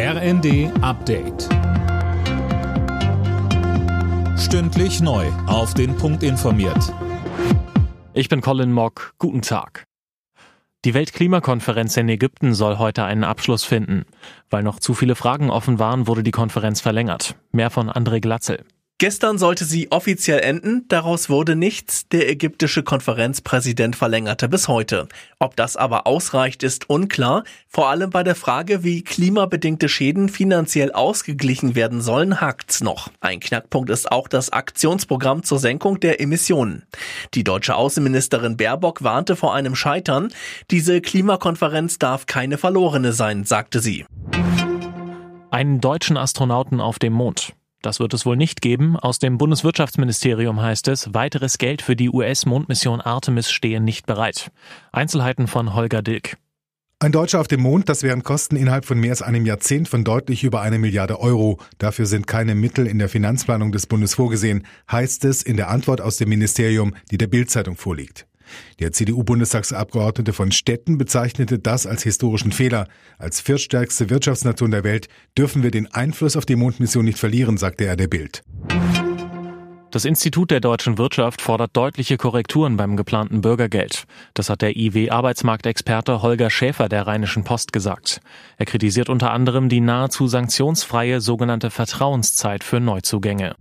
RND Update. Stündlich neu. Auf den Punkt informiert. Ich bin Colin Mock. Guten Tag. Die Weltklimakonferenz in Ägypten soll heute einen Abschluss finden. Weil noch zu viele Fragen offen waren, wurde die Konferenz verlängert. Mehr von André Glatzel. Gestern sollte sie offiziell enden, daraus wurde nichts. Der ägyptische Konferenzpräsident verlängerte bis heute. Ob das aber ausreicht, ist unklar. Vor allem bei der Frage, wie klimabedingte Schäden finanziell ausgeglichen werden sollen, hakt's noch. Ein Knackpunkt ist auch das Aktionsprogramm zur Senkung der Emissionen. Die deutsche Außenministerin Baerbock warnte vor einem Scheitern. Diese Klimakonferenz darf keine verlorene sein, sagte sie. Einen deutschen Astronauten auf dem Mond. Das wird es wohl nicht geben. Aus dem Bundeswirtschaftsministerium heißt es, weiteres Geld für die US-Mondmission Artemis stehe nicht bereit. Einzelheiten von Holger Dilk. Ein Deutscher auf dem Mond, das wären Kosten innerhalb von mehr als einem Jahrzehnt von deutlich über eine Milliarde Euro. Dafür sind keine Mittel in der Finanzplanung des Bundes vorgesehen, heißt es in der Antwort aus dem Ministerium, die der Bildzeitung vorliegt. Der CDU-Bundestagsabgeordnete von Stetten bezeichnete das als historischen Fehler. Als viertstärkste Wirtschaftsnation der Welt dürfen wir den Einfluss auf die Mondmission nicht verlieren, sagte er der Bild. Das Institut der deutschen Wirtschaft fordert deutliche Korrekturen beim geplanten Bürgergeld. Das hat der IW-Arbeitsmarktexperte Holger Schäfer der Rheinischen Post gesagt. Er kritisiert unter anderem die nahezu sanktionsfreie sogenannte Vertrauenszeit für Neuzugänge.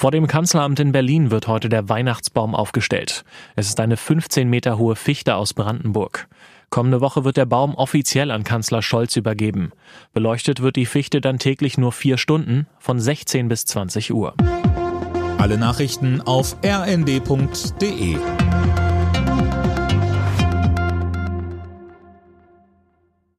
Vor dem Kanzleramt in Berlin wird heute der Weihnachtsbaum aufgestellt. Es ist eine 15 Meter hohe Fichte aus Brandenburg. Kommende Woche wird der Baum offiziell an Kanzler Scholz übergeben. Beleuchtet wird die Fichte dann täglich nur vier Stunden von 16 bis 20 Uhr. Alle Nachrichten auf rnd.de